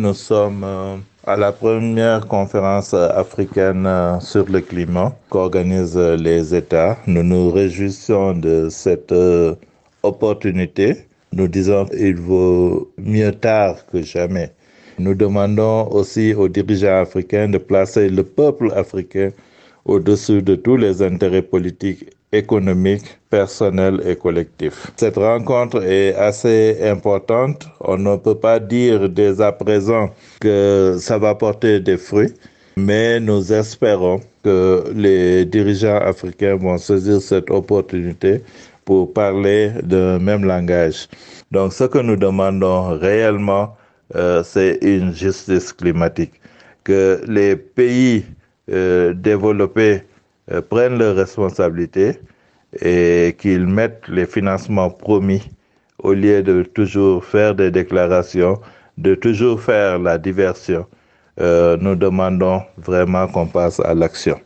Nous sommes euh, à la première conférence africaine euh, sur le climat qu'organisent les États. Nous nous réjouissons de cette euh, opportunité. Nous disons qu'il vaut mieux tard que jamais. Nous demandons aussi aux dirigeants africains de placer le peuple africain au-dessus de tous les intérêts politiques, économiques, personnels et collectifs. Cette rencontre est assez importante. On ne peut pas dire dès à présent que ça va porter des fruits, mais nous espérons que les dirigeants africains vont saisir cette opportunité pour parler d'un même langage. Donc ce que nous demandons réellement, euh, c'est une justice climatique, que les pays euh, développés euh, prennent leurs responsabilités et qu'ils mettent les financements promis au lieu de toujours faire des déclarations, de toujours faire la diversion. Euh, nous demandons vraiment qu'on passe à l'action.